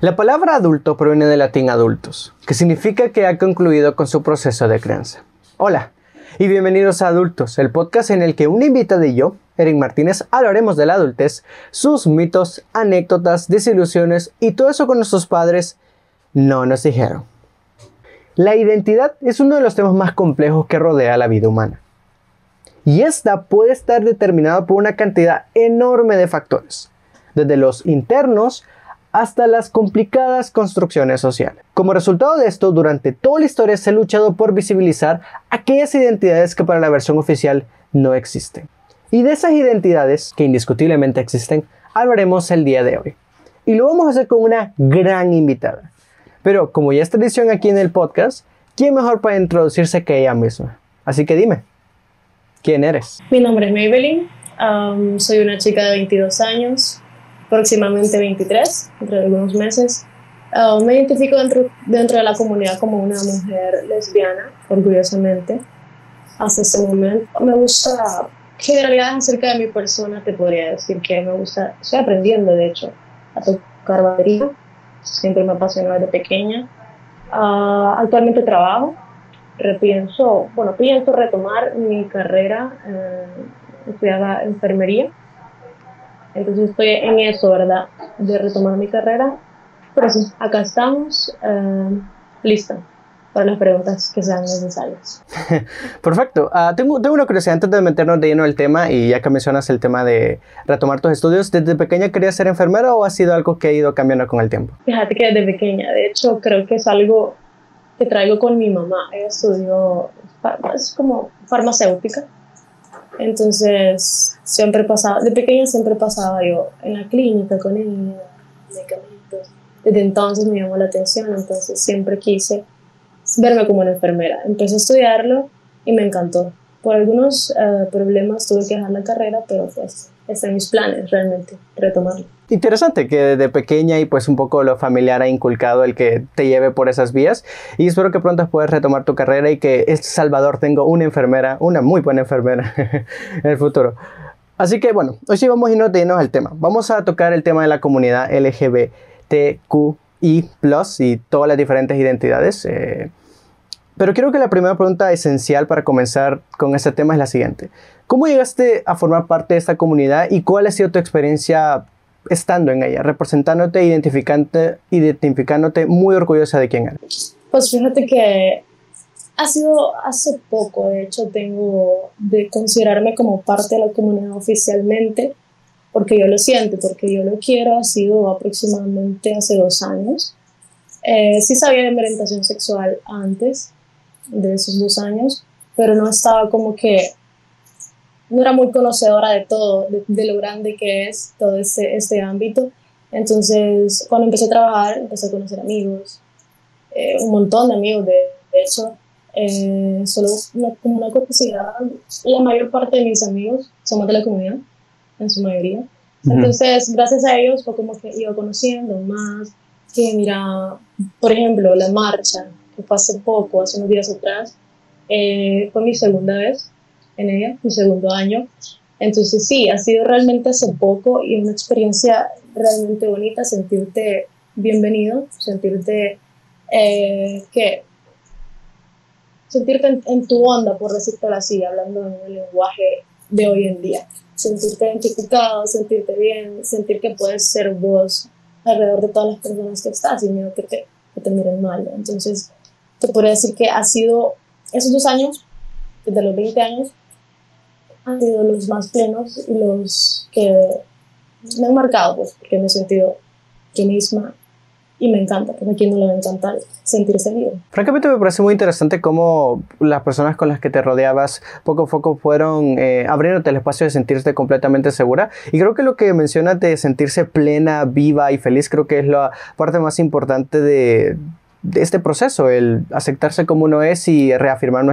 La palabra adulto proviene del latín adultos, que significa que ha concluido con su proceso de crianza. Hola y bienvenidos a Adultos, el podcast en el que una invitada y yo, Erin Martínez, hablaremos de la adultez, sus mitos, anécdotas, desilusiones y todo eso con nuestros padres no nos dijeron. La identidad es uno de los temas más complejos que rodea la vida humana. Y esta puede estar determinada por una cantidad enorme de factores, desde los internos hasta las complicadas construcciones sociales. Como resultado de esto, durante toda la historia se ha luchado por visibilizar aquellas identidades que para la versión oficial no existen. Y de esas identidades, que indiscutiblemente existen, hablaremos el día de hoy. Y lo vamos a hacer con una gran invitada. Pero como ya es tradición aquí en el podcast, ¿quién mejor para introducirse que ella misma? Así que dime, ¿quién eres? Mi nombre es Maybelline, soy una chica de 22 años, próximamente 23, dentro de algunos meses. Uh, me identifico dentro, dentro de la comunidad como una mujer lesbiana, orgullosamente, hasta ese momento. Me gusta generalidades acerca de mi persona, te podría decir que me gusta, estoy aprendiendo de hecho a tocar batería, siempre me apasionó desde pequeña. Uh, actualmente trabajo, repienso, bueno, pienso retomar mi carrera, eh, estudiaba enfermería entonces estoy en eso, ¿verdad? De retomar mi carrera. Pero sí, acá estamos, eh, lista para las preguntas que sean necesarias. Perfecto. Uh, tengo, tengo, una curiosidad antes de meternos de lleno el tema y ya que mencionas el tema de retomar tus estudios, ¿desde pequeña querías ser enfermera o ha sido algo que ha ido cambiando con el tiempo? Fíjate que desde pequeña, de hecho creo que es algo que traigo con mi mamá. Ella estudió, es como farmacéutica entonces, siempre pasaba, de pequeña siempre pasaba yo en la clínica con ella, medicamentos. Desde entonces me llamó la atención, entonces siempre quise verme como una enfermera. Empecé a estudiarlo y me encantó. Por algunos uh, problemas tuve que dejar la carrera, pero pues está en mis planes realmente, retomarlo. Interesante que desde pequeña y pues un poco lo familiar ha inculcado el que te lleve por esas vías y espero que pronto puedas retomar tu carrera y que El Salvador tenga una enfermera, una muy buena enfermera en el futuro. Así que bueno, hoy sí vamos a irnos de lleno al tema. Vamos a tocar el tema de la comunidad LGBTQI+, y todas las diferentes identidades. Eh, pero quiero que la primera pregunta esencial para comenzar con este tema es la siguiente. ¿Cómo llegaste a formar parte de esta comunidad y cuál ha sido tu experiencia estando en ella, representándote, identificándote, identificándote muy orgullosa de quién eres? Pues fíjate que ha sido hace poco, de hecho, tengo de considerarme como parte de la comunidad oficialmente, porque yo lo siento, porque yo lo quiero, ha sido aproximadamente hace dos años. Eh, sí sabía de mi orientación sexual antes, de esos dos años, pero no estaba como que, no era muy conocedora de todo, de, lo grande que es todo este, este ámbito. Entonces, cuando empecé a trabajar, empecé a conocer amigos, eh, un montón de amigos, de, hecho, eh, solo como una curiosidad, la mayor parte de mis amigos somos de la comunidad, en su mayoría. Entonces, gracias a ellos fue como que iba conociendo más, que mira, por ejemplo, la marcha, que fue hace poco, hace unos días atrás, eh, fue mi segunda vez en ella, mi segundo año. Entonces sí, ha sido realmente hace poco y una experiencia realmente bonita sentirte bienvenido, sentirte eh, que sentirte en, tu onda, por decirlo así, hablando en el lenguaje de hoy en día. Sentirte identificado, sentirte bien, sentir que puedes ser vos alrededor de todas las personas que estás y miedo que te, que te miren mal. Entonces, te podría decir que ha sido esos dos años, desde los 20 años, han sido los más plenos y los que me han marcado, pues, porque me he sentido yo misma y me encanta, porque a quien no le va a encantar sentirse vivo. Francamente me parece muy interesante cómo las personas con las que te rodeabas poco a poco fueron eh, abriéndote el espacio de sentirte completamente segura y creo que lo que mencionas de sentirse plena, viva y feliz creo que es la parte más importante de de este proceso, el aceptarse como uno es y reafirmar,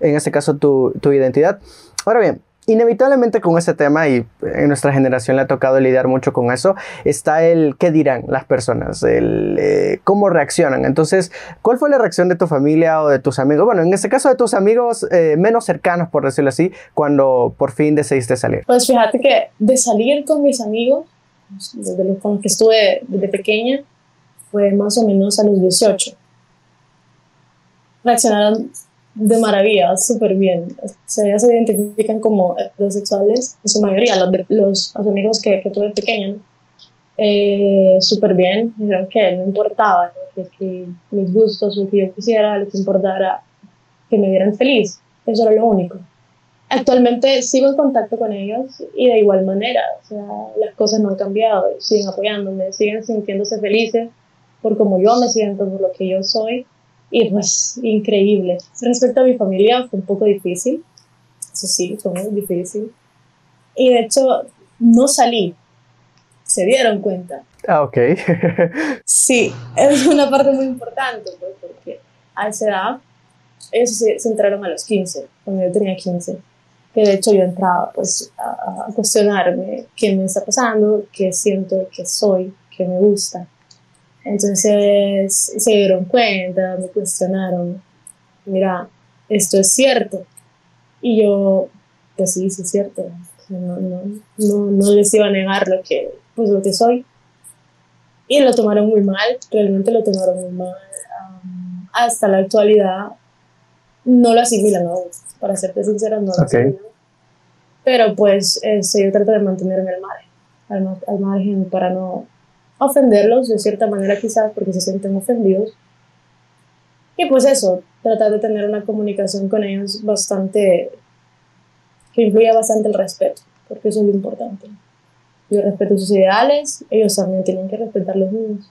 en este caso, tu, tu identidad. Ahora bien, inevitablemente con ese tema, y en nuestra generación le ha tocado lidiar mucho con eso, está el qué dirán las personas, el eh, cómo reaccionan. Entonces, ¿cuál fue la reacción de tu familia o de tus amigos? Bueno, en este caso de tus amigos eh, menos cercanos, por decirlo así, cuando por fin decidiste salir. Pues fíjate que de salir con mis amigos, desde los con los que estuve desde pequeña, fue más o menos a los 18. Reaccionaron de maravilla, súper bien. Se identifican como heterosexuales, en su mayoría, los, los, amigos que, que tuve pequeños, eh, súper bien. Dijeron que no importaba, que, mis gustos, lo que yo quisiera, les importara que me vieran feliz. Eso era lo único. Actualmente sigo en contacto con ellos y de igual manera, o sea, las cosas no han cambiado, siguen apoyándome, siguen sintiéndose felices por como yo me siento, por lo que yo soy y pues increíble. Respecto a mi familia fue un poco difícil, eso sí, fue muy difícil. Y de hecho no salí, se dieron cuenta. Ah, ok. sí, es una parte muy importante, pues, porque a esa edad ellos se, entraron a los 15, cuando yo tenía 15 que de hecho yo entraba pues a, a, cuestionarme qué me está pasando, qué siento, qué soy, qué me gusta. Entonces se dieron cuenta, me cuestionaron, mira, esto es cierto. Y yo, pues sí, sí es cierto. No, no, no, no les iba a negar lo que, pues lo que soy. Y lo tomaron muy mal, realmente lo tomaron muy mal. hasta la actualidad no lo asimilan aún, para serte sincera, no lo asimilan. Pero pues este, yo trato de mantenerme al margen, al, al margen para no ofenderlos de cierta manera quizás porque se sienten ofendidos. Y pues eso, tratar de tener una comunicación con ellos bastante, que incluya bastante el respeto, porque eso es lo importante. Yo respeto sus ideales, ellos también tienen que respetar los míos.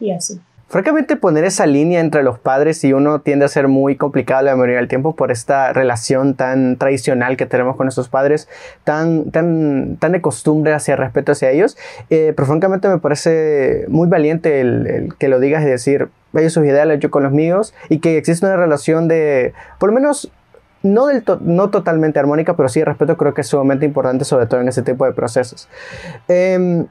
Y así. Francamente, poner esa línea entre los padres y uno tiende a ser muy complicado la mayoría del tiempo por esta relación tan tradicional que tenemos con nuestros padres, tan, tan, tan de costumbre hacia respeto hacia ellos. Eh, pero francamente me parece muy valiente el, que lo digas y decir, ellos sus ideales, yo con los míos, y que existe una relación de, por lo menos, no, del no totalmente armónica, pero sí de respeto creo que es sumamente importante, sobre todo en ese tipo de procesos. Eh,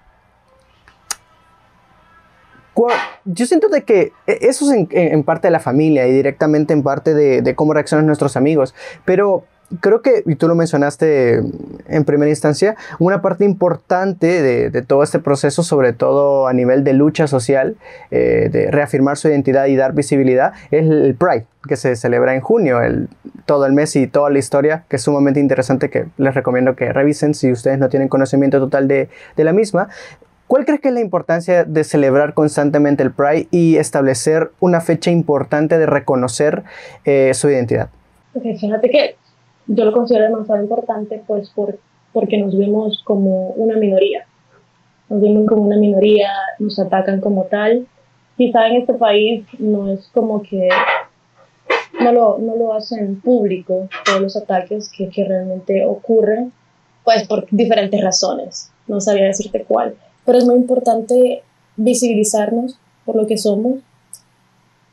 yo siento de que e, eso es en, parte de la familia y directamente en parte de, cómo reaccionan nuestros amigos, pero creo que, y tú lo mencionaste en primera instancia, una parte importante de, todo este proceso, sobre todo a nivel de lucha social, eh, de reafirmar su identidad y dar visibilidad, es el Pride, que se celebra en junio, el, todo el mes y toda la historia, que es sumamente interesante, que les recomiendo que revisen si ustedes no tienen conocimiento total de, de la misma. ¿Cuál crees que es la importancia de celebrar constantemente el Pride y establecer una fecha importante de reconocer eh, su identidad? fíjate que yo lo considero demasiado importante pues por, porque nos vemos como una minoría. Nos vemos como una minoría, nos atacan como tal. Quizá en este país no es como que no lo, no lo hacen público todos los ataques que, que realmente ocurren, pues por diferentes razones. No sabía decirte cuál pero es muy importante visibilizarnos por lo que somos,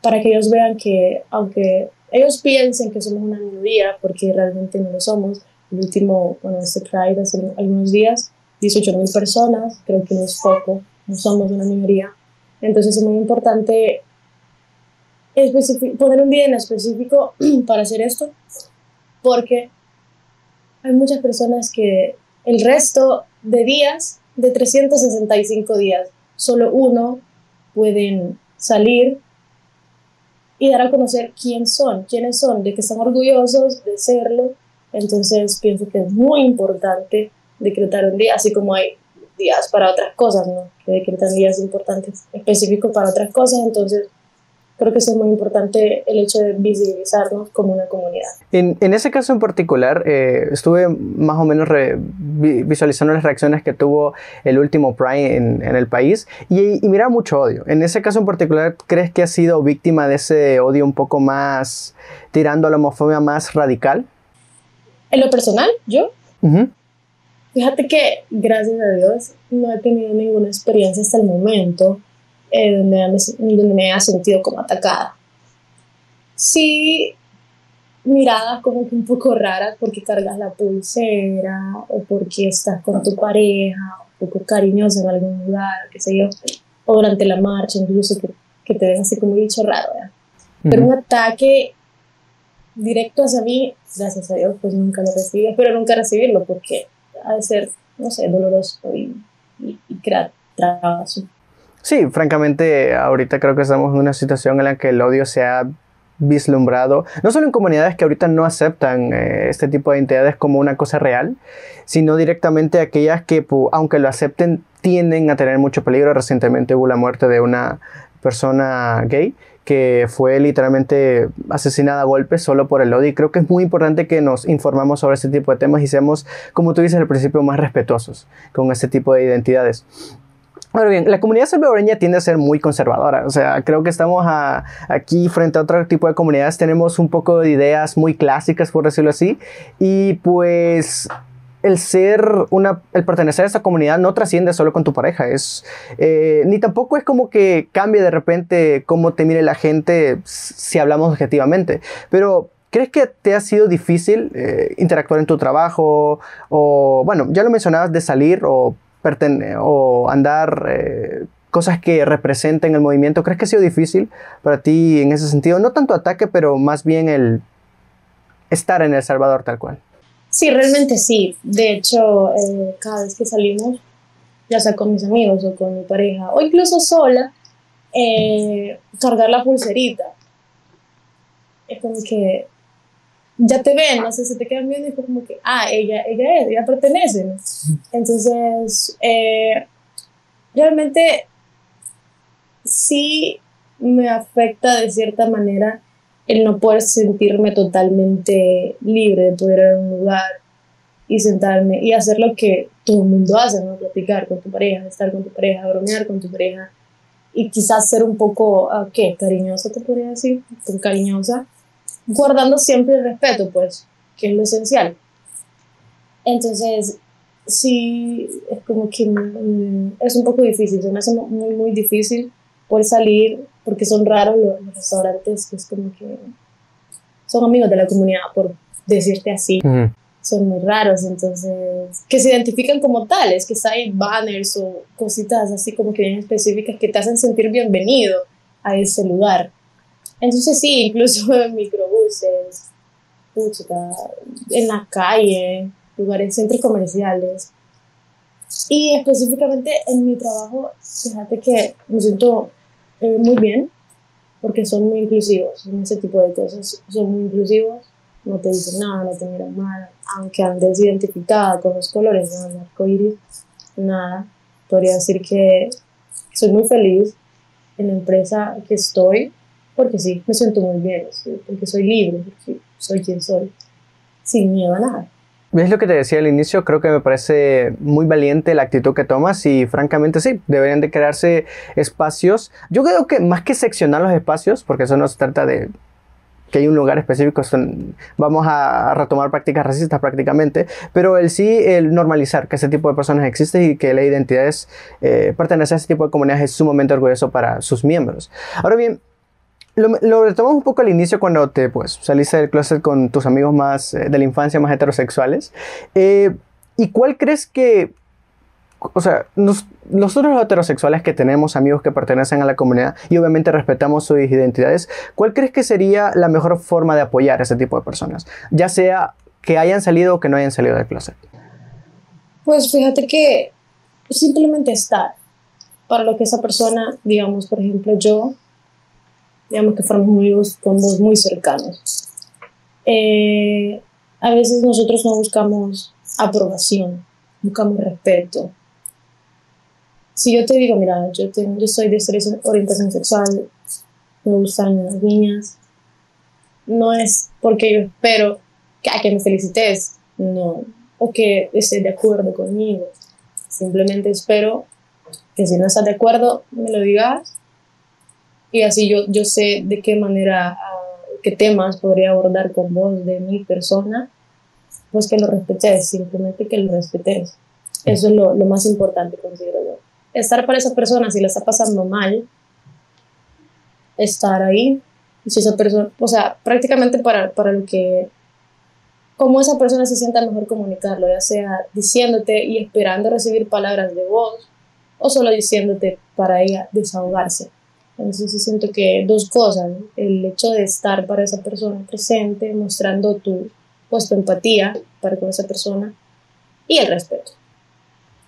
para que ellos vean que aunque ellos piensen que somos una minoría, porque realmente no lo somos, el último, bueno, este Pride hace algunos días, 18 mil personas, creo que no es poco, no somos una minoría. Entonces es muy importante poner un día en específico para hacer esto, porque hay muchas personas que el resto de días de 365 días, solo uno pueden salir y dar a conocer quién son, quiénes son, de que están orgullosos de serlo. Entonces pienso que es muy importante decretar un día, así como hay días para otras cosas, ¿no? Que decretan días importantes específicos para otras cosas. Entonces creo que es muy importante el hecho de visibilizarnos como una comunidad. En, en ese caso en particular, eh, estuve más o menos visualizando las reacciones que tuvo el último Pride en, en el país y, y, mira mucho odio. En ese caso en particular, ¿crees que ha sido víctima de ese odio un poco más tirando a la homofobia más radical? En lo personal, yo. Fíjate que, gracias a Dios, no he tenido ninguna experiencia hasta el momento eh, donde, me, ha sentido como atacada. Sí, miradas como que un poco raras porque cargas la pulsera o porque estás con tu pareja, un poco cariñoso en algún lugar, qué sé yo, o durante la marcha, incluso que, que te ven así como dicho raro, Pero un ataque directo hacia mí, gracias a Dios, pues nunca lo recibí, espero nunca recibirlo porque ha de ser, no sé, doloroso y, y, y crear trabajo. Sí, francamente, ahorita creo que estamos en una situación en la que el odio se ha vislumbrado, no solo en comunidades que ahorita no aceptan eh, este tipo de identidades como una cosa real, sino directamente aquellas que, aunque lo acepten, tienden a tener mucho peligro. Recientemente hubo la muerte de una persona gay que fue literalmente asesinada a golpes solo por el odio y creo que es muy importante que nos informamos sobre este tipo de temas y seamos, como tú dices al principio, más respetuosos con este tipo de identidades. Ahora bien, la comunidad salvadoreña tiende a ser muy conservadora, o sea, creo que estamos aquí frente a otro tipo de comunidades, tenemos un poco de ideas muy clásicas, por decirlo así, y pues el ser una, el pertenecer a esta comunidad no trasciende solo con tu pareja, es, eh, ni tampoco es como que cambie de repente cómo te mire la gente si hablamos objetivamente, pero ¿Crees que te ha sido difícil eh, interactuar en tu trabajo? O, bueno, ya lo mencionabas de salir o o andar eh, cosas que representen el movimiento. ¿Crees que ha sido difícil para ti en ese sentido? No tanto ataque, pero más bien el estar en El Salvador tal cual. Sí, realmente sí. De hecho, eh, cada vez que salimos, ya sea con mis amigos o con mi pareja, o incluso sola, eh, cargar la pulserita. Es como que ya te ven, no sé, se te quedan viendo y como que, ah, ella, ella es, ella pertenece. Entonces, eh, realmente sí me afecta de cierta manera el no poder sentirme totalmente libre de poder ir a un lugar y sentarme y hacer lo que todo el mundo hace, ¿no? Platicar con tu pareja, estar con tu pareja, bromear con tu pareja y quizás ser un poco, ah, ¿qué? Cariñosa, te podría decir, cariñosa guardando siempre el respeto, pues, que es lo esencial. Entonces, sí, es como que mm, es un poco difícil, se me hace muy, muy difícil por salir, porque son raros los, restaurantes que es como que son amigos de la comunidad, por decirte así. Son muy raros, entonces, que se identifican como tales, que hay banners o cositas así como que bien específicas que te hacen sentir bienvenido a ese lugar. Entonces sí, incluso en microbuses, en la calle, lugares, centros comerciales. Y específicamente en mi trabajo, fíjate que me siento eh, muy bien porque son muy inclusivos en ese tipo de cosas. Son muy inclusivos, no te dicen nada, no te miran mal, aunque andes identificada con los colores del arco iris, nada. Podría decir que soy muy feliz en la empresa que estoy porque sí, me siento muy bien, porque soy libre, porque soy quien soy, sin miedo a nada. ¿Ves lo que te decía al inicio? Creo que me parece muy valiente la actitud que tomas y francamente sí, deberían de crearse espacios. Yo creo que más que seccionar los espacios, porque eso no se trata de que hay un lugar específico, son, vamos a retomar prácticas racistas prácticamente, pero el sí, el normalizar que ese tipo de personas existen y que la identidad es, eh, pertenecer a ese tipo de comunidades es sumamente orgulloso para sus miembros. Ahora bien, lo, retomamos un poco al inicio cuando te pues, saliste del closet con tus amigos más eh, de la infancia más heterosexuales. Eh, ¿Y cuál crees que, o sea, nosotros los heterosexuales que tenemos amigos que pertenecen a la comunidad y obviamente respetamos sus identidades, ¿cuál crees que sería la mejor forma de apoyar a ese tipo de personas? Ya sea que hayan salido o que no hayan salido del closet. Pues fíjate que simplemente estar para lo que esa persona, digamos, por ejemplo, yo digamos que fuéramos amigos muy cercanos. Eh, a veces nosotros no buscamos aprobación, buscamos respeto. Si yo te digo, mira, yo, yo soy de orientación sexual, me gustan las niñas, no es porque yo espero que, que me felicites, no, o que estés de acuerdo conmigo. Simplemente espero que si no estás de acuerdo, me lo digas y así yo, yo sé de qué manera, qué temas podría abordar con vos de mi persona, pues que lo respetes, simplemente que lo respetes. Eso es lo, lo más importante, considero yo. Estar para esa persona, si le está pasando mal, estar ahí, si esa persona, o sea, prácticamente para, para lo que, como esa persona se sienta mejor comunicarlo, ya sea diciéndote y esperando recibir palabras de voz, o solo diciéndote para ella desahogarse. Entonces siento que dos cosas, el hecho de estar para esa persona presente, mostrando tu, pues, empatía para con esa persona y el respeto,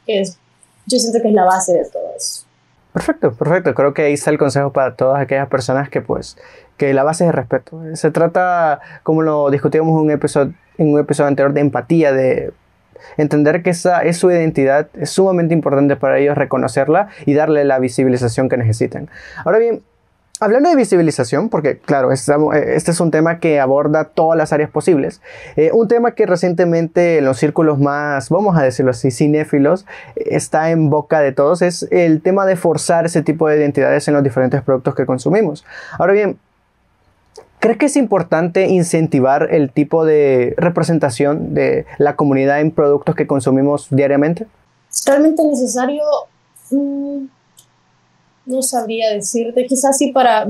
es, yo siento que es la base de todo eso. Perfecto, perfecto. Creo que ahí está el consejo para todas aquellas personas que pues que la base es el respeto. Se trata, como lo discutíamos en un episodio, en un episodio anterior, de empatía, de entender que esa es su identidad, es sumamente importante para ellos reconocerla y darle la visibilización que necesitan. Ahora bien, Hablando de visibilización, porque claro, eh, este es un tema que aborda todas las áreas posibles. Eh, un tema que recientemente en los círculos más, vamos a decirlo así, cinéfilos, está en boca de todos, es el tema de forzar ese tipo de identidades en los diferentes productos que consumimos. Ahora bien, ¿crees que es importante incentivar el tipo de representación de la comunidad en productos que consumimos diariamente? Realmente necesario. Mm, no sabría decirte, quizás sí para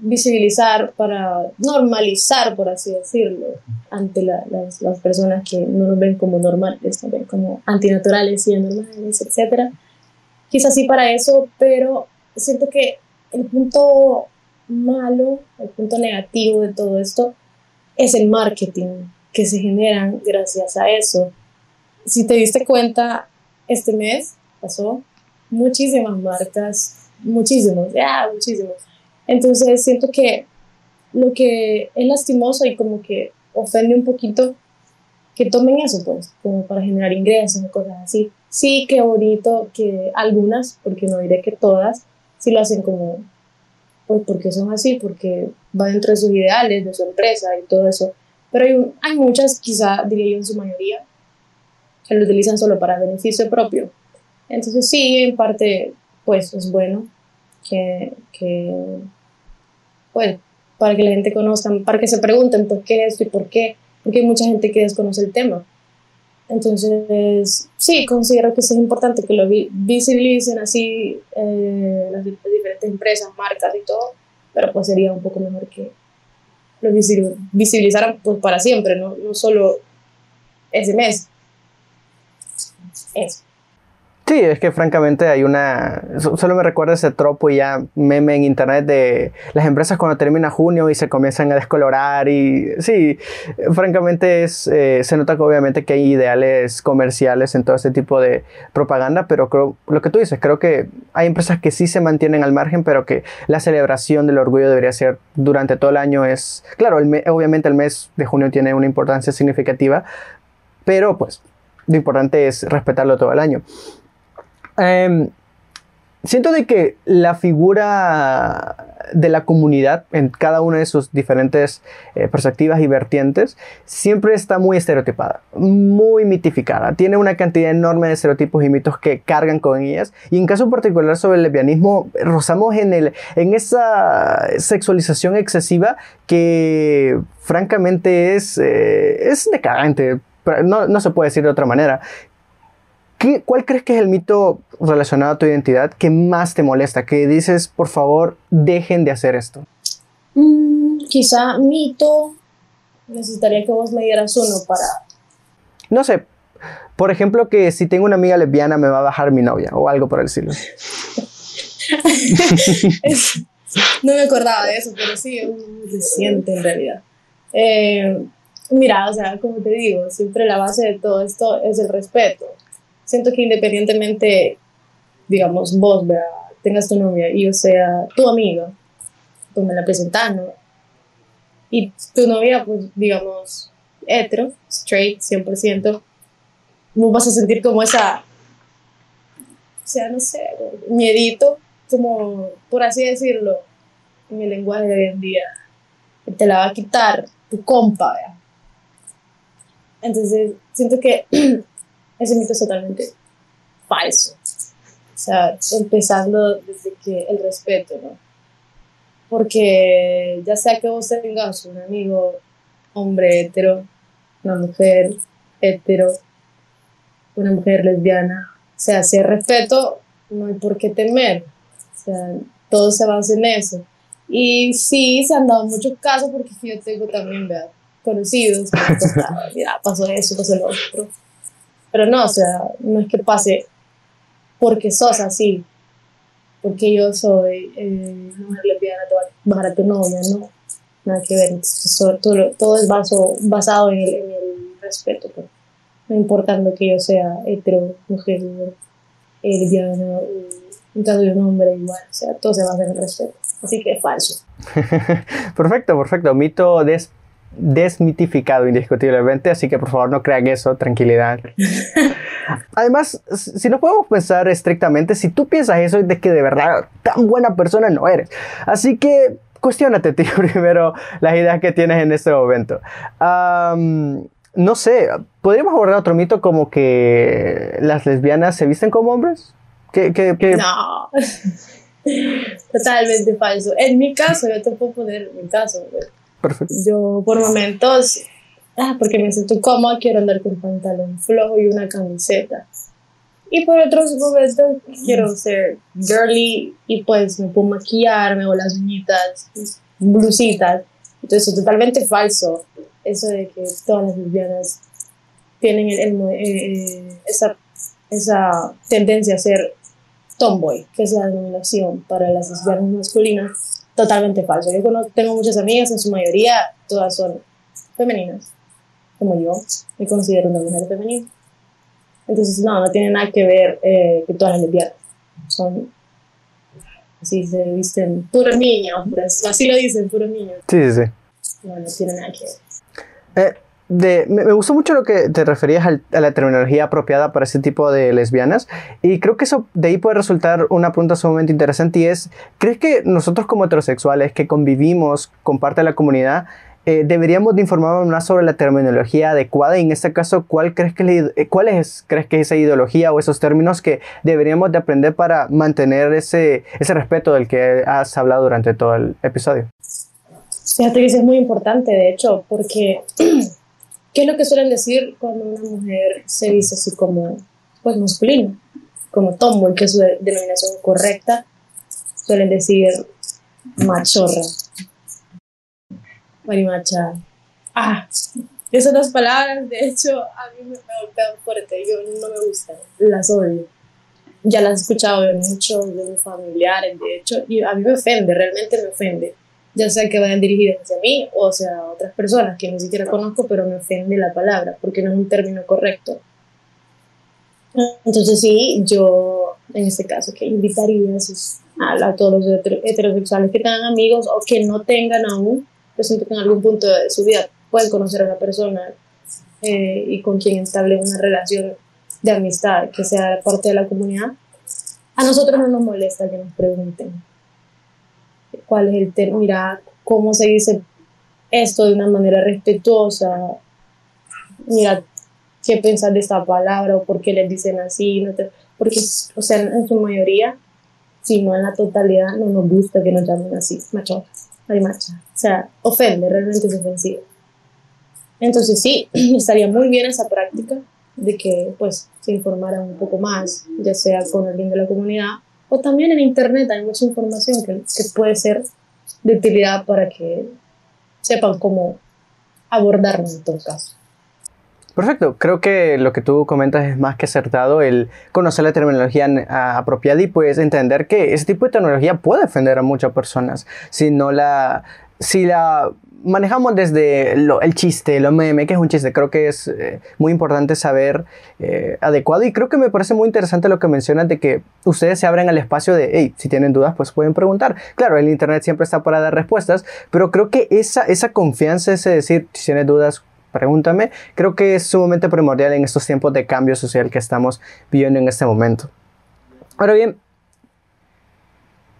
visibilizar, para normalizar, por así decirlo, ante las, las, personas que no nos ven como normales, ven como antinaturales y anormales, etc. Quizás sí para eso, pero siento que el punto malo, el punto negativo de todo esto es el marketing que se generan gracias a eso. Si te diste cuenta, este mes pasó muchísimas marcas muchísimos, ya, muchísimos. Entonces siento que lo que es lastimoso y como que ofende un poquito que tomen eso, pues, como para generar ingresos y cosas así. Sí, qué bonito que algunas, porque no diré que todas, sí lo hacen como, pues, porque son así, porque va dentro de sus ideales, de su empresa y todo eso. Pero hay, hay muchas, quizá diría yo en su mayoría, que lo utilizan solo para beneficio propio. Entonces sí, en parte pues es bueno que, que pues, para que la gente conozca, para que se pregunten por qué esto y por qué, porque hay mucha gente que desconoce el tema. Entonces, sí, considero que es importante que lo visibilicen así eh, las, diferentes empresas, marcas y todo, pero pues sería un poco mejor que lo visibilizaran pues para siempre, no, no solo ese mes. Eso. Sí, es que francamente hay una... Solo me recuerda ese tropo y ya meme en internet de las empresas cuando termina junio y se comienzan a descolorar y sí, francamente es, eh, se nota que obviamente que hay ideales comerciales en todo este tipo de propaganda, pero creo, lo que tú dices, creo que hay empresas que sí se mantienen al margen, pero que la celebración del orgullo debería ser durante todo el año es... Claro, obviamente el mes de junio tiene una importancia significativa, pero pues lo importante es respetarlo todo el año. Em, siento de que la figura de la comunidad en cada una de sus diferentes eh, perspectivas y vertientes siempre está muy estereotipada, muy mitificada. Tiene una cantidad enorme de estereotipos y mitos que cargan con ellas. Y en caso particular sobre el lesbianismo, rozamos en, el, en esa sexualización excesiva que francamente es, eh, es decadente. No, no se puede decir de otra manera. ¿Cuál crees que es el mito relacionado a tu identidad que más te molesta? Que dices, por favor, dejen de hacer esto. Mm, quizá mito, necesitaría que vos me dieras uno para... No sé, por ejemplo, que si tengo una amiga lesbiana me va a bajar mi novia o algo por el estilo. no me acordaba de eso, pero sí, es muy reciente en realidad. Eh, mira, o sea, como te digo, siempre la base de todo esto es el respeto siento que independientemente, digamos, vos tengas tu novia y yo sea tu amiga, pues me la presentas, ¿no? Y tu novia, pues, digamos, hetero, straight, 100%, vos vas a sentir como esa, o sea, no sé, miedito, como, por así decirlo, en el lenguaje de hoy en día, te la va a quitar tu compa, ¿verdad? Entonces, siento que ese mito es totalmente falso. O sea, empezando desde que el respeto, ¿no? Porque ya sea que vos tengas un amigo hombre hetero, una mujer hetero, una mujer lesbiana, o sea, si hay respeto, no hay por qué temer. O sea, todo se basa en eso. Y sí, se han dado muchos casos porque yo tengo también, ¿verdad? Conocidos, mira, pasó eso, pasó lo otro pero no, o sea, no es que pase porque sos así, porque yo soy eh, mujer lesbiana, te a bajar a tu novia, no, nada que ver. todo, todo, es basado en el, respeto, pues. no importando que yo sea hetero, mujer, lesbiana, en caso de un hombre igual, o sea, todo se basa en el respeto. Así que es falso. perfecto, perfecto. Mito des desmitificado indiscutiblemente, así que por favor no crean eso, tranquilidad. Además, si no podemos pensar estrictamente, si tú piensas eso es de que de verdad tan buena persona no eres. Así que cuestionate tío primero las ideas que tienes en este momento. no sé, ¿podríamos abordar otro mito como que las lesbianas se visten como hombres? ¿Qué, No, totalmente falso. En mi caso, yo te puedo poner mi caso. Yo por momentos, ah, porque me siento cómoda, quiero andar con pantalón flojo y una camiseta. Y por otros momentos quiero ser girly y pues me puedo maquillarme o las uñitas, blusitas. Entonces es totalmente falso eso de que todas las lesbianas tienen el, eh, esa, esa tendencia a ser tomboy, que es la denominación para las lesbianas masculinas totalmente falso. Yo tengo muchas amigas, en su mayoría todas son femeninas, como yo, me considero una mujer femenina. Entonces, no, no tiene nada que ver eh, que todas las lesbianas son así se visten puros niños, pues, así lo dicen, puros niños. Sí, sí, sí. No, no tiene nada que ver. Eh, de, me, gustó mucho lo que te referías a la terminología apropiada para ese tipo de lesbianas y creo que eso de ahí puede resultar una pregunta sumamente interesante y es, ¿crees que nosotros como heterosexuales que convivimos con parte de la comunidad eh, deberíamos de informarnos más sobre la terminología adecuada y en este caso, ¿cuál crees que, eh, cuál es, crees que esa ideología o esos términos que deberíamos de aprender para mantener ese, ese respeto del que has hablado durante todo el episodio? Fíjate que eso es muy importante, de hecho, porque ¿Qué es lo que suelen decir cuando una mujer se dice así como, pues masculino, como tomboy, que es su denominación correcta? Suelen decir machorra, marimacha. Ah, esas dos palabras, de hecho, a mí me, golpean fuerte, yo no me gustan, las odio. Ya las he escuchado de muchos, de mis familiares, de hecho, y a mí me ofende, realmente me ofende ya sea que vayan dirigidas hacia mí o hacia otras personas que ni siquiera conozco, pero me ofende la palabra porque no es un término correcto. Entonces sí, yo en este caso que invitaría a, todos los heterosexuales que tengan amigos o que no tengan aún, yo siento que en algún punto de su vida pueden conocer a una persona eh, y con quien estable una relación de amistad que sea parte de la comunidad. A nosotros no nos molesta que nos pregunten cuál es el término, mira cómo se dice esto de una manera respetuosa, mira qué pensar de esta palabra o por qué les dicen así, no porque, o sea, en su mayoría, si no en la totalidad, no nos gusta que nos llamen así, macho, ay macha, o sea, ofende, realmente es ofensivo. Entonces sí, estaría muy bien esa práctica de que pues se informaran un poco más, ya sea con alguien de la comunidad o también en Internet hay mucha información que, puede ser de utilidad para que sepan cómo abordarlo en todo caso. Perfecto, creo que lo que tú comentas es más que acertado, el conocer la terminología apropiada y pues entender que ese tipo de tecnología puede ofender a muchas personas si no la, si la manejamos desde el chiste, lo meme, que es un chiste. Creo que es eh, muy importante saber eh, adecuado y creo que me parece muy interesante lo que mencionas de que ustedes se abren al espacio de, hey, si tienen dudas, pues pueden preguntar. Claro, el Internet siempre está para dar respuestas, pero creo que esa, esa confianza, ese decir, si tienes dudas, pregúntame, creo que es sumamente primordial en estos tiempos de cambio social que estamos viviendo en este momento. Ahora bien,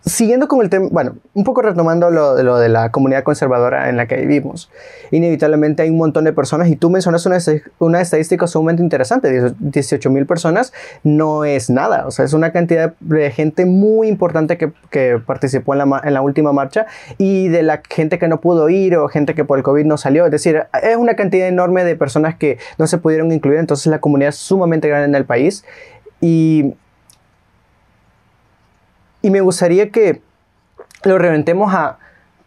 siguiendo con el tema, bueno, un poco retomando lo, lo, de la comunidad conservadora en la que vivimos, inevitablemente hay un montón de personas y tú mencionas una, una estadística sumamente interesante, 18 mil personas no es nada, o sea, es una cantidad de gente muy importante que, que participó en la, en la, última marcha y de la gente que no pudo ir o gente que por el COVID no salió, es decir, es una cantidad enorme de personas que no se pudieron incluir, entonces la comunidad es sumamente grande en el país y y me gustaría que lo reventemos a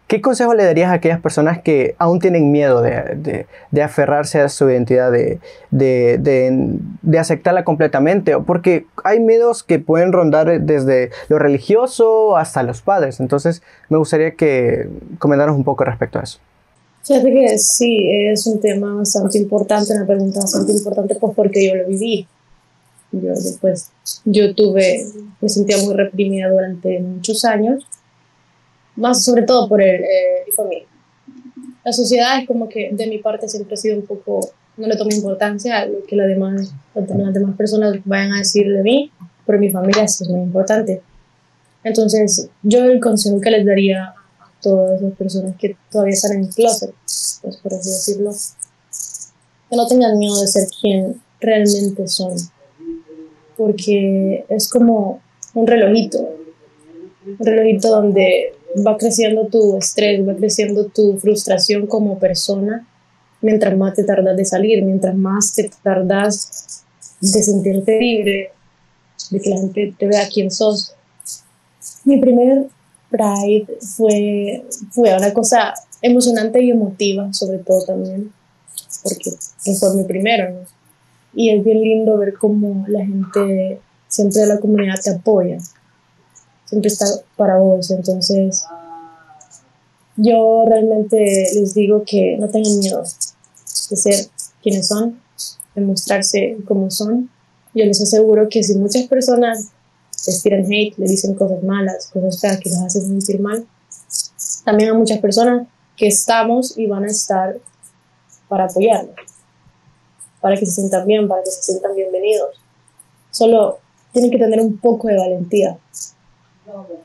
qué consejo le darías a aquellas personas que aún tienen miedo de, de, aferrarse a su identidad, de, de, aceptarla completamente, porque hay miedos que pueden rondar desde lo religioso hasta los padres. Entonces, me gustaría que comentaras un poco respecto a eso. Fíjate que sí, es un tema bastante importante, una pregunta bastante importante, pues porque yo lo viví. Yo después, yo tuve, me sentía muy reprimida durante muchos años, más sobre todo por el, eh, mi familia. La sociedad es como que de mi parte siempre ha sido un poco, no le tomo importancia a lo que las demás, las demás personas vayan a decir de mí, pero mi familia sí es muy importante. Entonces, yo el consejo que les daría a todas las personas que todavía están en el closet, pues por así decirlo, que no tengan miedo de ser quien realmente son, porque es como un relojito, un relojito donde va creciendo tu estrés, va creciendo tu frustración como persona, mientras más te tardas de salir, mientras más te tardas de sentirte libre, de que la gente te vea quién sos. Mi primer Pride fue, fue una cosa emocionante y emotiva, sobre todo también, porque fue mi primero, ¿no? Y es bien lindo ver cómo la gente siempre de la comunidad te apoya, siempre está para vos, entonces yo realmente les digo que no tengan miedo de ser quienes son, de mostrarse como son. Yo les aseguro que si muchas personas les tiran hate, le dicen cosas malas, cosas que los hacen sentir mal. También hay muchas personas que estamos y van a estar para apoyarnos, para que se sientan bien, para que se sientan bienvenidos. Solo tienen que tener un poco de valentía.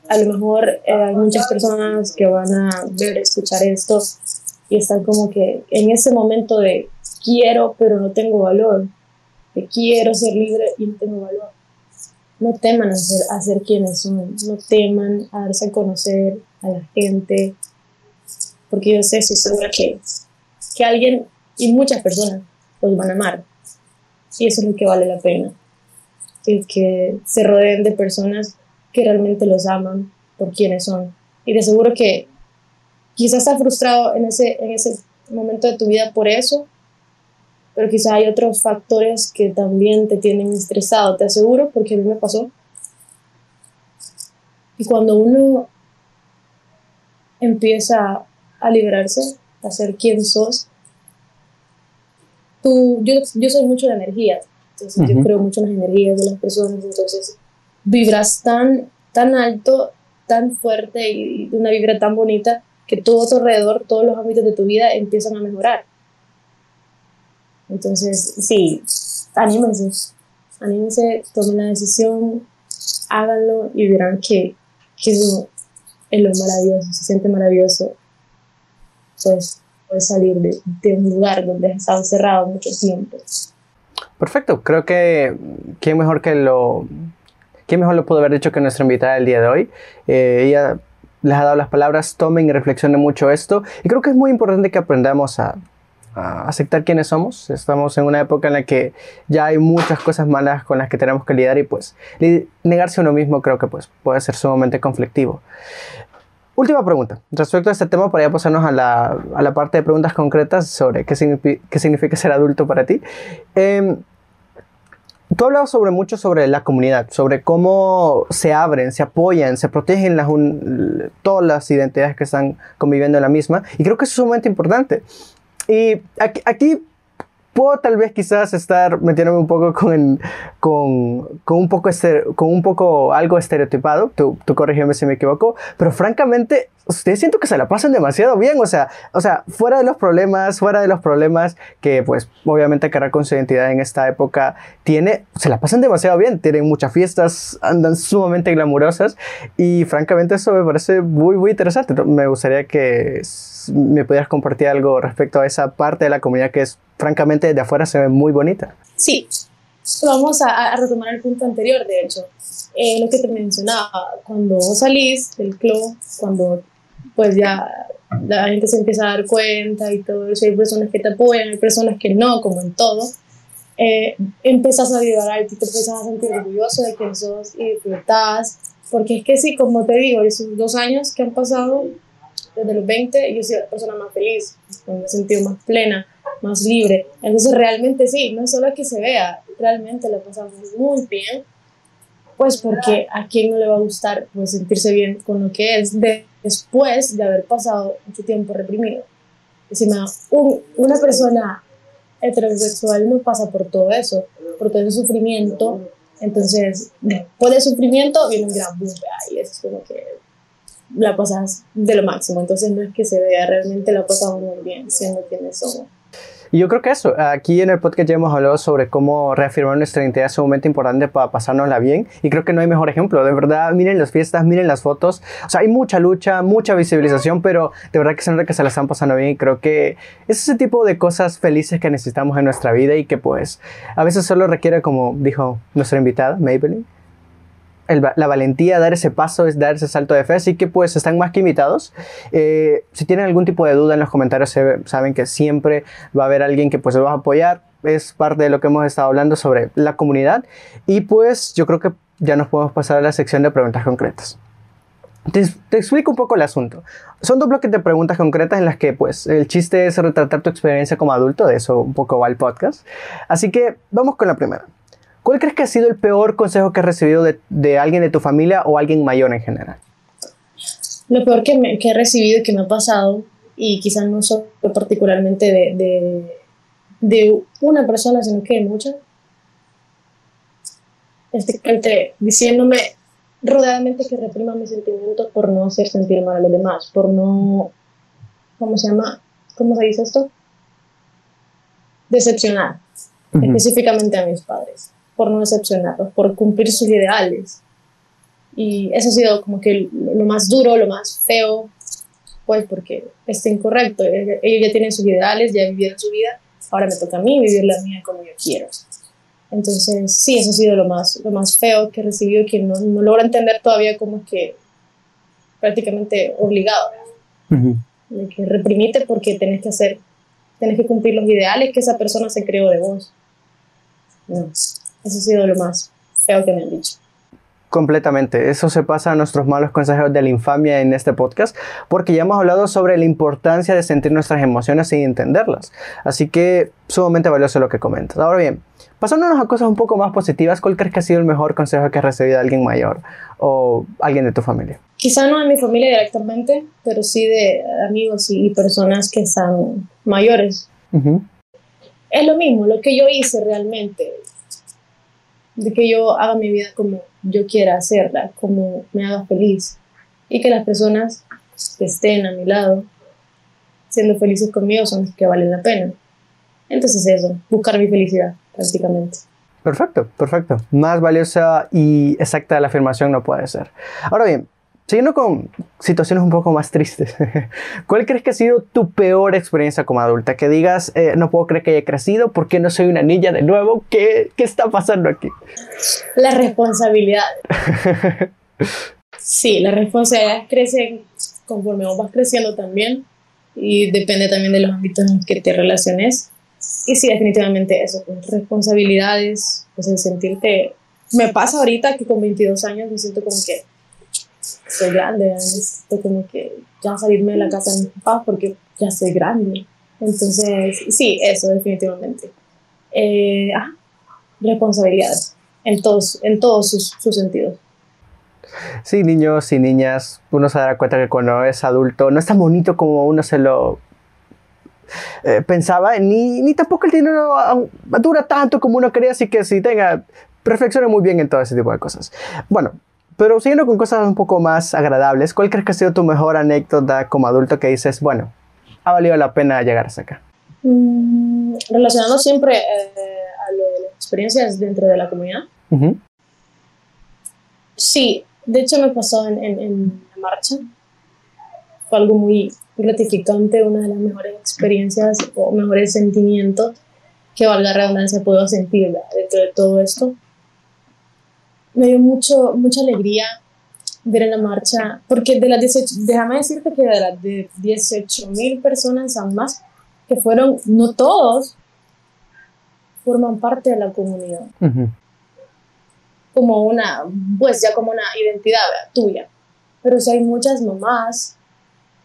A lo mejor eh, hay muchas personas que van a ver, escuchar esto y están como que en ese momento de quiero pero no tengo valor, de quiero ser libre y no tengo valor no teman a ser, quienes son, no teman a darse a conocer a la gente, porque yo sé, estoy segura que, que alguien y muchas personas los van a amar. Y eso es lo que vale la pena. El que se rodeen de personas que realmente los aman por quienes son. Y de seguro que quizás estás frustrado en ese, en ese momento de tu vida por eso, pero quizá hay otros factores que también te tienen estresado, te aseguro, porque a mí me pasó. Y cuando uno empieza a liberarse, a ser quien sos, tú, yo, yo soy mucho de energía, entonces yo creo mucho en las energías de las personas, entonces vibras tan, tan alto, tan fuerte y una vibra tan bonita que todo a tu alrededor, todos los ámbitos de tu vida empiezan a mejorar. Entonces, sí, anímense, anímense, tomen la decisión, háganlo y verán que, que eso es lo maravilloso, se siente maravilloso, pues, puedes salir de, un lugar donde has estado encerrado mucho tiempo. Perfecto, creo que quién mejor que lo, quién mejor lo pudo haber dicho que nuestra invitada del día de hoy. Eh, ella les ha dado las palabras, tomen y reflexionen mucho esto. Y creo que es muy importante que aprendamos a aceptar quiénes somos. Estamos en una época en la que ya hay muchas cosas malas con las que tenemos que lidiar y pues negarse a uno mismo creo que pues puede ser sumamente conflictivo. Última pregunta. Respecto a este tema, para ya pasarnos a la, a la parte de preguntas concretas sobre qué, qué significa ser adulto para ti. Eh, Tú hablado sobre mucho sobre la comunidad, sobre cómo se abren, se apoyan, se protegen las todas las identidades que están conviviendo en la misma. Y creo que eso es sumamente importante. Y aquí, aquí puedo tal vez quizás estar metiéndome un poco con, con, un poco con un poco algo estereotipado, tú, tú corrígeme si me equivoco, pero francamente, ustedes siento que se la pasan demasiado bien, o sea, o sea, fuera de los problemas, fuera de los problemas que pues obviamente cargar con su identidad en esta época tiene, se la pasan demasiado bien, tienen muchas fiestas, andan sumamente glamurosas y francamente eso me parece muy, muy interesante. Me gustaría que me pudieras compartir algo respecto a esa parte de la comunidad que es francamente de afuera se ve muy bonita. Sí, vamos a, retomar el punto anterior, de hecho, eh, lo que te mencionaba, cuando salís del club, cuando pues ya la gente se empieza a dar cuenta y todo eso, hay personas que te apoyan, hay personas que no, como en todo, eh, empiezas a vibrar y te empiezas a sentir orgulloso de que sos y disfrutás, porque es que sí, como te digo, esos dos años que han pasado, desde los 20, yo soy la persona más feliz, me he sentido más plena, más libre. Entonces realmente sí, no es solo que se vea, realmente lo pasamos muy bien, pues porque a quién no le va a gustar pues sentirse bien con lo que es después de haber pasado mucho tiempo reprimido. Encima, una persona heterosexual no pasa por todo eso. por todo el sufrimiento. Entonces, después del sufrimiento viene un gran boom, y es como que la pasas de lo máximo. Entonces, no es que se vea, realmente la pasamos muy bien siendo quienes somos. Y yo creo que eso, aquí en el podcast ya hemos hablado sobre cómo reafirmar nuestra identidad es un momento importante para pasárnosla bien y creo que no hay mejor ejemplo, de verdad, miren las fiestas, miren las fotos, o sea, hay mucha lucha, mucha visibilización, pero de verdad que se nota que se la están pasando bien y creo que es ese tipo de cosas felices que necesitamos en nuestra vida y que pues a veces solo requiere, como dijo nuestra invitada, Maybelline, la valentía, dar ese paso, es dar ese salto de fe. Así que pues están más que invitados. Eh, si tienen algún tipo de duda en los comentarios, saben que siempre va a haber alguien que pues los va a apoyar. Es parte de lo que hemos estado hablando sobre la comunidad. Y pues yo creo que ya nos podemos pasar a la sección de preguntas concretas. Te, te, explico un poco el asunto. Son dos bloques de preguntas concretas en las que, pues, el chiste es retratar tu experiencia como adulto, de eso un poco va el podcast. Así que vamos con la primera. ¿Cuál crees que ha sido el peor consejo que has recibido de, alguien de tu familia o alguien mayor en general? Lo peor que, he recibido y que me ha pasado, y quizás no solo particularmente de, una persona, sino que de muchas, este, diciéndome rodeadamente que reprima mis sentimientos por no hacer sentir mal a los demás, por no, ¿cómo se llama? ¿Cómo se dice esto? Decepcionar, específicamente a mis padres por no decepcionarlos, por cumplir sus ideales. Y eso ha sido como que lo más duro, lo más feo, pues porque es incorrecto. Ellos ya tienen sus ideales, ya vivieron su vida, ahora me toca a mí vivir la mía como yo quiero. Entonces, sí, eso ha sido lo más, lo más feo que he recibido, que no, no logra entender todavía como es que prácticamente obligado. De que reprimite porque tenés que hacer, tenés que cumplir los ideales que esa persona se creó de vos. No. Eso ha sido lo más feo que me han dicho. Completamente. Eso se pasa a nuestros malos consejos de la infamia en este podcast, porque ya hemos hablado sobre la importancia de sentir nuestras emociones y entenderlas. Así que sumamente valioso lo que comentas. Ahora bien, pasándonos a cosas un poco más positivas, ¿cuál crees que ha sido el mejor consejo que has recibido de alguien mayor o alguien de tu familia? Quizá no de mi familia directamente, pero sí de amigos y personas que están mayores. Es lo mismo, lo que yo hice realmente de que yo haga mi vida como yo quiera hacerla, como me haga feliz y que las personas que estén a mi lado siendo felices conmigo son las que valen la pena. Entonces eso, buscar mi felicidad prácticamente. Perfecto, perfecto. Más valiosa y exacta la afirmación no puede ser. Ahora bien, Siguiendo con situaciones un poco más tristes, ¿cuál crees que ha sido tu peor experiencia como adulta? Que digas, eh, no puedo creer que haya crecido, ¿por qué no soy una niña de nuevo? ¿Qué, qué está pasando aquí? La responsabilidad. sí, las responsabilidades crecen conforme vos vas creciendo también y depende también de los ámbitos en los que te relaciones. Y sí, definitivamente eso, pues, responsabilidades, pues el sentirte... Me pasa ahorita que con 22 años me siento como que soy grande, necesito como que ya salirme de la casa de mis papás porque ya soy grande. Entonces, sí, eso definitivamente. Eh, responsabilidades en todos, en todos sus, sus, sentidos. Sí, niños y niñas, uno se dará cuenta que cuando es adulto no es tan bonito como uno se lo eh, pensaba, ni, ni tampoco el dinero dura tanto como uno quería, así que si tenga, reflexione muy bien en todo ese tipo de cosas. Bueno, pero siguiendo con cosas un poco más agradables, ¿cuál crees que ha sido tu mejor anécdota como adulto que dices, bueno, ha valido la pena llegar hasta acá? Mm, relacionando siempre eh, a lo de las experiencias dentro de la comunidad. Sí, de hecho me pasó en, en, la marcha. Fue algo muy gratificante, una de las mejores experiencias o mejores sentimientos que valga la redundancia puedo sentir dentro de todo esto me dio mucho, mucha alegría ver en la marcha, porque de las 18, déjame decirte que de las de 18 mil personas aún más, que fueron, no todos, forman parte de la comunidad. Como una, pues ya como una identidad tuya. Pero si hay muchas mamás,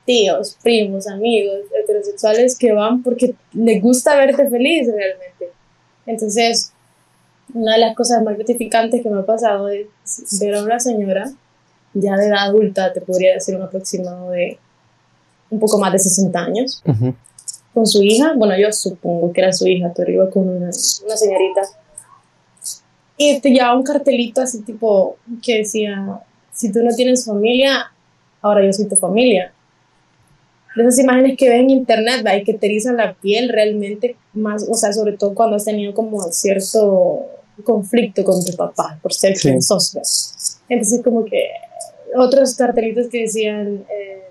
tíos, primos, amigos, heterosexuales que van porque les gusta verte feliz realmente. Entonces, una de las cosas más gratificantes que me ha pasado es ver a una señora ya de edad adulta, te podría decir un aproximado de un poco más de 60 años, con su hija, bueno, yo supongo que era su hija, pero iba con una, una señorita, y te llevaba un cartelito así tipo que decía, si tú no tienes familia, ahora yo soy tu familia. De esas imágenes que ves en internet, ¿va? y que te erizan la piel realmente más, o sea, sobre todo cuando has tenido como cierto conflicto con tu papá por ser quien sos. Entonces como que otros cartelitos que decían, eh,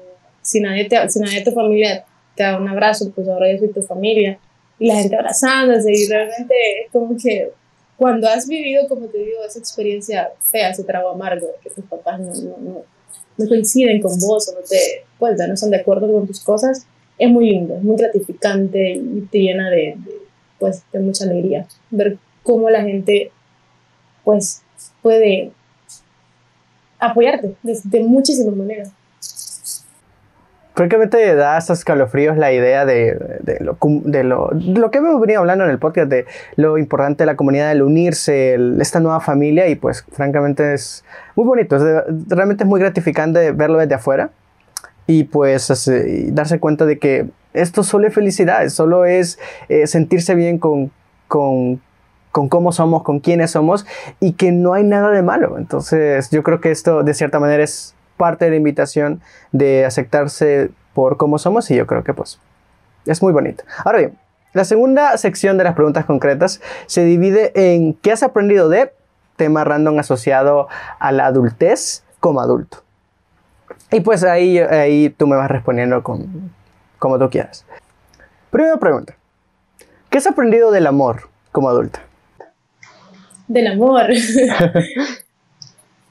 si, nadie te, si nadie de tu familia te da un abrazo, pues ahora yo soy tu familia. Y la gente abrazándose y realmente es como que cuando has vivido, como te digo, esa experiencia fea, ese trago amargo, de que tus papás no, no, no, coinciden con vos o no te, pues, no están de acuerdo con tus cosas, es muy lindo, es muy gratificante y te llena de, pues, de mucha alegría ver cómo la gente pues puede apoyarte de, de muchísimas maneras. Francamente da escalofríos la idea de, de, lo, de, lo, lo, que hemos venido hablando en el podcast, de lo importante de la comunidad, el unirse, esta nueva familia y pues francamente es muy bonito, realmente es muy gratificante verlo desde afuera y pues darse cuenta de que esto solo es felicidad, solo es eh, sentirse bien con, con, con cómo somos, con quiénes somos y que no hay nada de malo. Entonces yo creo que esto de cierta manera es parte de la invitación de aceptarse por cómo somos y yo creo que pues es muy bonito. Ahora bien, la segunda sección de las preguntas concretas se divide en qué has aprendido de tema random asociado a la adultez como adulto. Y pues ahí, ahí tú me vas respondiendo con, como tú quieras. Primera pregunta. ¿Qué has aprendido del amor como adulta? Del amor.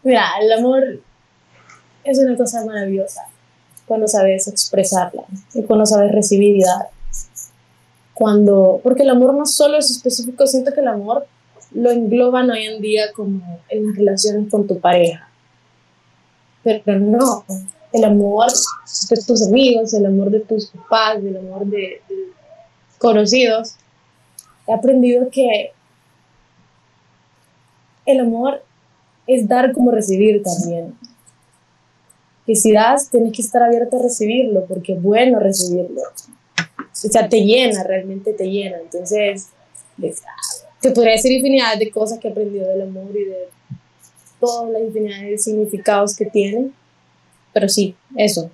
Mira, el amor es una cosa maravillosa cuando sabes expresarla y cuando sabes recibir y dar. Cuando, porque el amor no solo es específico, siento que el amor lo engloban hoy en día como en las relaciones con tu pareja. Pero no, el amor de tus amigos, el amor de tus papás, el amor de, de conocidos. He aprendido que el amor es dar como recibir también que si das, tienes que estar abierto a recibirlo, porque es bueno recibirlo. O sea, te llena, realmente te llena. Entonces, te podría decir infinidad de cosas que he aprendido del amor y de todas las infinidad de significados que tiene. Pero sí, eso.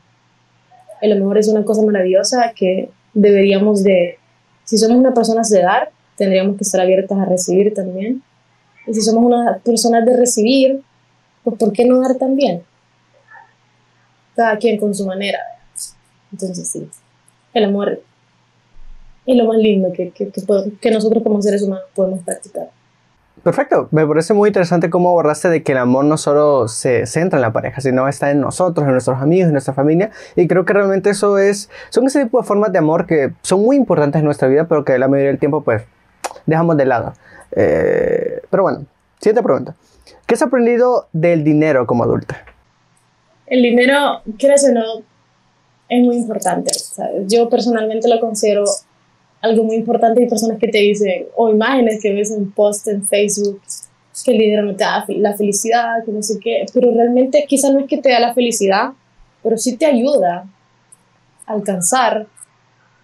El amor es una cosa maravillosa que deberíamos de, si somos una persona de dar, tendríamos que estar abiertas a recibir también. Y si somos una persona de recibir, pues ¿por qué no dar también? cada quien con su manera. Entonces sí, el amor es lo más lindo que, que, que, nosotros como seres humanos podemos practicar. Perfecto, me parece muy interesante cómo abordaste de que el amor no solo se centra en la pareja, sino está en nosotros, en nuestros amigos, en nuestra familia. Y creo que realmente eso es, son ese tipo de formas de amor que son muy importantes en nuestra vida, pero que la mayoría del tiempo pues dejamos de lado. Eh, pero bueno, siguiente pregunta. ¿Qué has aprendido del dinero como adulta? el dinero, quieras o no, es muy importante. Yo personalmente lo considero algo muy importante. Hay personas que te dicen, o imágenes que ves en post en Facebook, que el dinero no te da la felicidad, que no sé qué, pero realmente quizás no es que te da la felicidad, pero sí te ayuda a alcanzar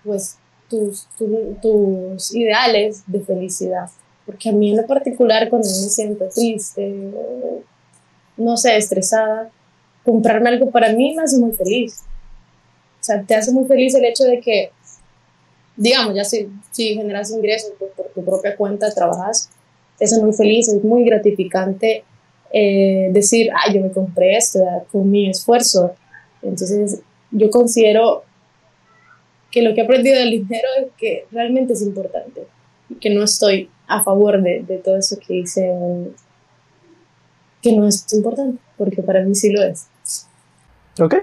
pues tus, tus ideales de felicidad. Porque a mí en lo particular, cuando me siento triste, no sé, estresada, comprarme algo para mí me hace muy feliz. O sea, te hace muy feliz el hecho de que, digamos, ya si, si generas ingresos pues, por tu propia cuenta, trabajas, te hace muy feliz, es muy gratificante eh, decir, ah, yo me compré esto con mi esfuerzo. Entonces, yo considero que lo que he aprendido del dinero es que realmente es importante y que no estoy a favor de, de todo eso que hice, que no es importante, porque para mí sí lo es. Ok,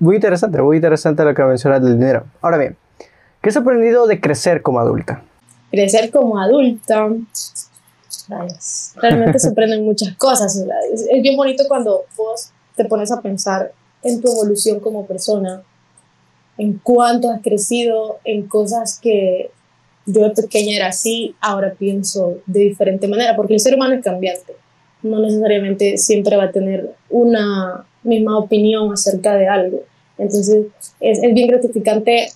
muy interesante, muy interesante lo que mencionas del dinero. Ahora bien, ¿qué has aprendido de crecer como adulta? Crecer como adulta, realmente se aprenden muchas cosas. Es, es bien bonito cuando vos te pones a pensar en tu evolución como persona, en cuánto has crecido, en cosas que yo de pequeña era así, ahora pienso de diferente manera, porque el ser humano es cambiante. No necesariamente siempre va a tener una misma opinión acerca de algo. Entonces es, es bien gratificante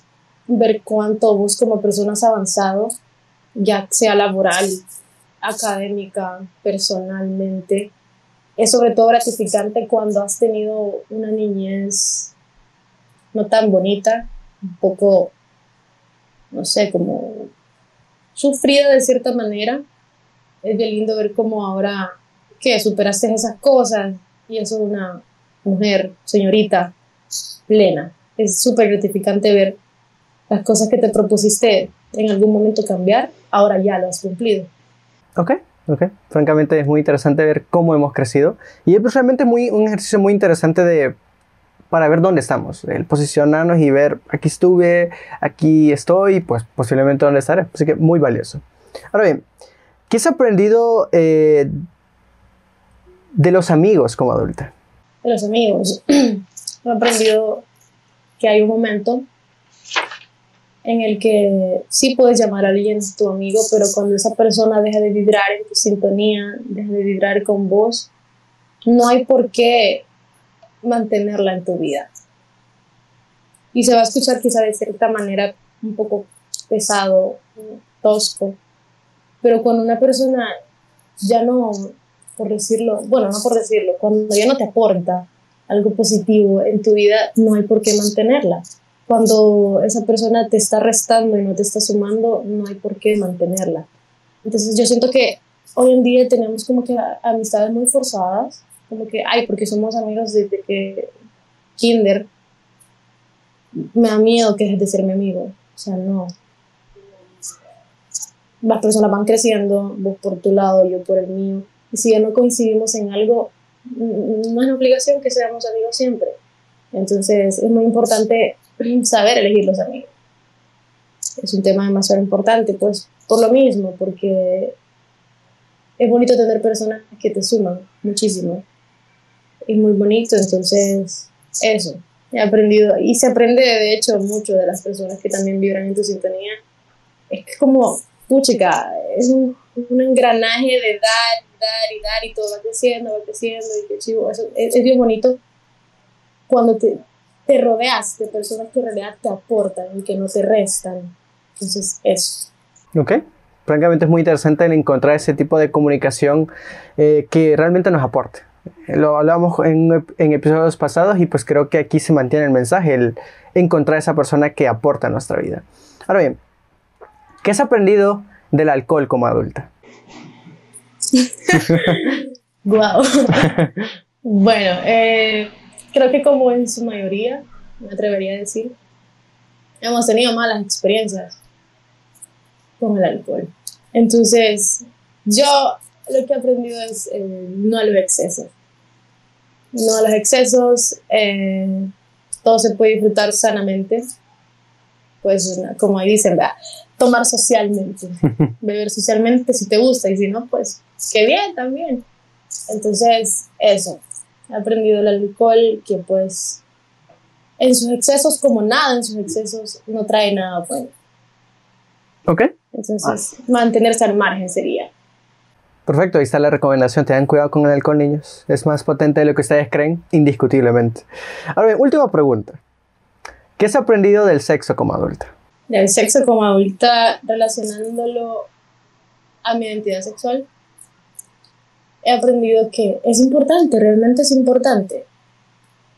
ver cuánto vos como persona has avanzado, ya sea laboral académica, personalmente, es sobre todo gratificante cuando has tenido una niñez no tan bonita, un poco, no sé, como sufrida de cierta manera. Es bien lindo ver cómo ahora que superaste esas cosas y eso es una mujer, señorita, plena. Es súper gratificante ver las cosas que te propusiste en algún momento cambiar, ahora ya lo has cumplido. Ok, ok. Francamente es muy interesante ver cómo hemos crecido y es realmente muy, un ejercicio muy interesante de para ver dónde estamos, el posicionarnos y ver aquí estuve, aquí estoy, pues posiblemente dónde estaré. Así que muy valioso. Ahora bien, ¿qué has aprendido eh, de los amigos como adulta? De los amigos. He aprendido que hay un momento en el que sí puedes llamar a alguien tu amigo, pero cuando esa persona deja de vibrar en tu sintonía, deja de vibrar con vos, no hay por qué mantenerla en tu vida. Y se va a escuchar quizá de cierta manera un poco pesado, tosco, pero cuando una persona ya no, por decirlo, bueno, no por decirlo, cuando ya no te aporta algo positivo en tu vida, no hay por qué mantenerla. Cuando esa persona te está restando y no te está sumando, no hay por qué mantenerla. Entonces yo siento que hoy en día tenemos como que amistades muy forzadas, como que, ay, porque somos amigos desde que kinder, me da miedo que dejes de ser mi amigo. O sea, no. Las personas van creciendo, vos por tu lado, yo por el mío. Y si ya no coincidimos en algo, no es una obligación que seamos amigos siempre. Entonces es muy importante saber elegir los amigos. Es un tema demasiado importante, pues por lo mismo, porque es bonito tener personas que te suman muchísimo es muy bonito, entonces eso, he aprendido y se aprende de hecho mucho de las personas que también vibran en tu sintonía. Es como, puchica, es un, un engranaje de dar, dar y dar y todo va creciendo, va creciendo y qué chivo, eso, es, es bien bonito cuando te, te rodeas de personas que en realidad te aportan y que no te restan. Entonces, eso. Ok, francamente es muy interesante el encontrar ese tipo de comunicación eh, que realmente nos aporte. Lo hablábamos en, en, episodios pasados y pues creo que aquí se mantiene el mensaje, el encontrar esa persona que aporta a nuestra vida. Ahora bien, ¿qué has aprendido del alcohol como adulta? wow. bueno, eh, creo que como en su mayoría, me atrevería a decir, hemos tenido malas experiencias con el alcohol. Entonces, yo lo que he aprendido es eh, no al exceso. No a los excesos, eh, todo se puede disfrutar sanamente. Pues, como ahí dicen, tomar socialmente, beber socialmente si te gusta y si no, pues qué bien también. Entonces, eso, he aprendido el alcohol que pues en sus excesos, como nada en sus excesos, no trae nada bueno. Ok. Entonces, mantenerse al margen sería. Perfecto, ahí está la recomendación. Tengan cuidado con el alcohol, niños. Es más potente de lo que ustedes creen, indiscutiblemente. Ahora bien, última pregunta. ¿Qué has aprendido del sexo como adulta? Del sexo como adulta, relacionándolo a mi identidad sexual, he aprendido que es importante, realmente es importante.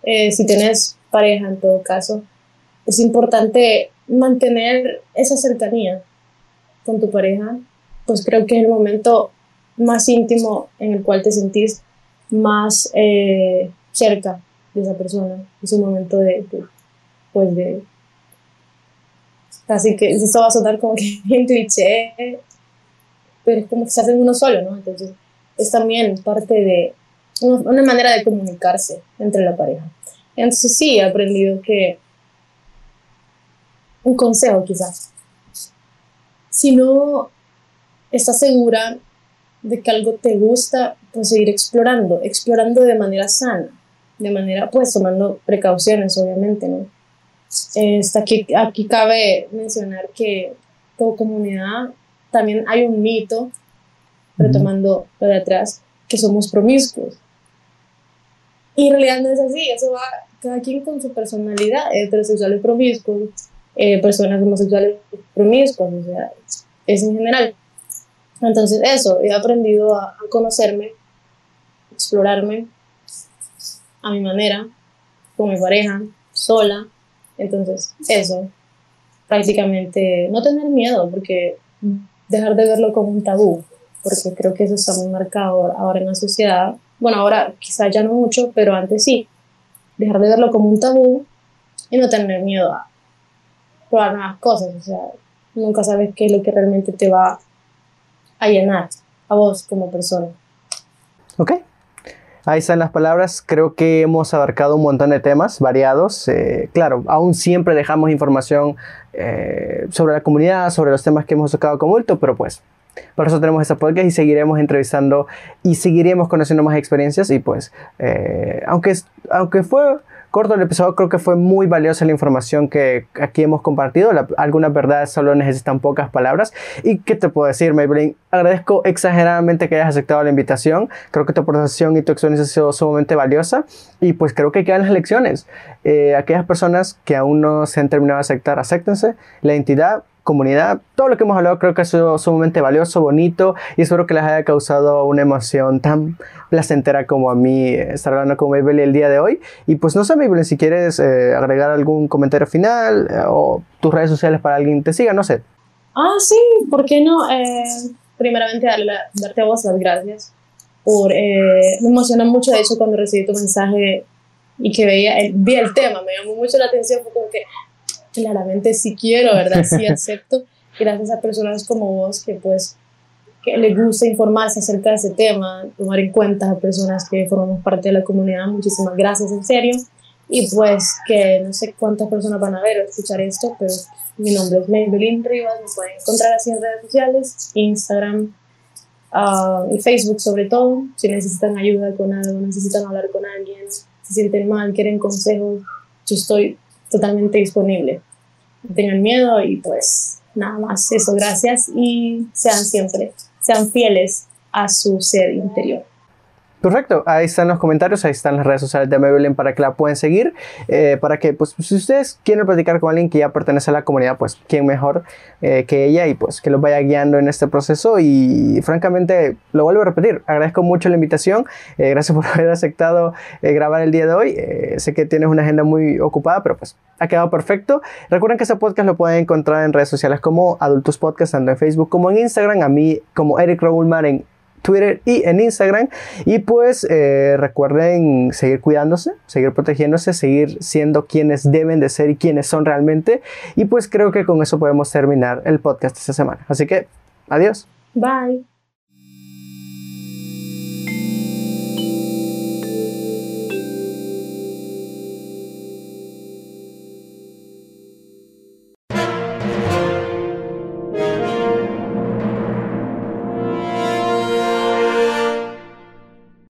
Eh, si tienes pareja, en todo caso, es importante mantener esa cercanía con tu pareja, pues creo que es el momento más íntimo en el cual te sentís más eh, cerca de esa persona. Es un momento de, pues de, casi que, esto va a sonar como que bien cliché, pero es como que se hacen uno solo, ¿no? Entonces es también parte de una manera de comunicarse entre la pareja. Entonces sí, he aprendido que un consejo quizás, si no estás segura de que algo te gusta, pues seguir explorando, explorando de manera sana, de manera, pues tomando precauciones, obviamente, ¿no? Este, aquí, aquí cabe mencionar que como comunidad también hay un mito, retomando lo de atrás, que somos promiscuos. Y en realidad no es así, eso va cada quien con su personalidad, heterosexuales promiscuos, eh, personas homosexuales promiscuas, o sea, es en general. Entonces eso, he aprendido a, conocerme, explorarme a mi manera, con mi pareja, sola. Entonces eso, prácticamente no tener miedo, porque dejar de verlo como un tabú, porque creo que eso está muy marcado ahora en la sociedad. Bueno, ahora quizás ya no mucho, pero antes sí. Dejar de verlo como un tabú y no tener miedo a probar nuevas cosas. O sea, nunca sabes qué es lo que realmente te va a llenar a vos como persona. Ok. Ahí están las palabras. Creo que hemos abarcado un montón de temas variados. Eh, claro, aún siempre dejamos información eh, sobre la comunidad, sobre los temas que hemos tocado como ulto, pero pues por eso tenemos esta podcast y seguiremos entrevistando y seguiremos conociendo más experiencias y pues, eh, aunque, aunque fue corto el episodio, creo que fue muy valiosa la información que aquí hemos compartido. algunas verdades solo necesitan pocas palabras. ¿Y qué te puedo decir, Maybelline? Agradezco exageradamente que hayas aceptado la invitación. Creo que tu aportación y tu experiencia ha sido sumamente valiosa. Y pues creo que quedan las lecciones. Eh, aquellas personas que aún no se han terminado de aceptar, acéptense. La identidad comunidad. Todo lo que hemos hablado creo que ha sido sumamente valioso, bonito y espero que les haya causado una emoción tan placentera como a mí estar hablando con Maybelline el día de hoy. Y pues no sé, Maybelline, si quieres eh, agregar algún comentario final eh, o tus redes sociales para alguien te siga, no sé. Ah, sí, ¿por qué no? Eh, primeramente, darte a vos las gracias por... me emociona mucho, de hecho, cuando recibí tu mensaje y que veía el, el tema, me llamó mucho la atención, fue como que claramente sí quiero, ¿verdad? Sí acepto. Gracias a personas como vos que pues que les gusta informarse acerca de ese tema, tomar en cuenta a personas que formamos parte de la comunidad. Muchísimas gracias, en serio. Y pues que no sé cuántas personas van a ver o escuchar esto, pero mi nombre es Maybelline Rivas, me pueden encontrar así en redes sociales, Instagram ah, y Facebook sobre todo. Si necesitan ayuda con algo, necesitan hablar con alguien, se sienten mal, quieren consejos, yo estoy totalmente disponible. No tengan miedo y pues nada más eso, gracias y sean siempre, sean fieles a su ser interior. Perfecto, ahí están los comentarios, ahí están las redes sociales de Maybelline para que la puedan seguir, eh, para que pues si ustedes quieren platicar con alguien que ya pertenece a la comunidad, pues quién mejor eh, que ella y pues que los vaya guiando en este proceso y francamente lo vuelvo a repetir, agradezco mucho la invitación, eh, gracias por haber aceptado grabar el día de hoy, sé que tienes una agenda muy ocupada, pero pues ha quedado perfecto. Recuerden que ese podcast lo pueden encontrar en redes sociales como Adultos Podcast, tanto en Facebook como en Instagram, a mí como Eric Raúlmar en Twitter y en Instagram. Y pues eh, recuerden seguir cuidándose, seguir protegiéndose, seguir siendo quienes deben de ser y quienes son realmente. Y pues creo que con eso podemos terminar el podcast esta semana. Así que, adiós. Bye.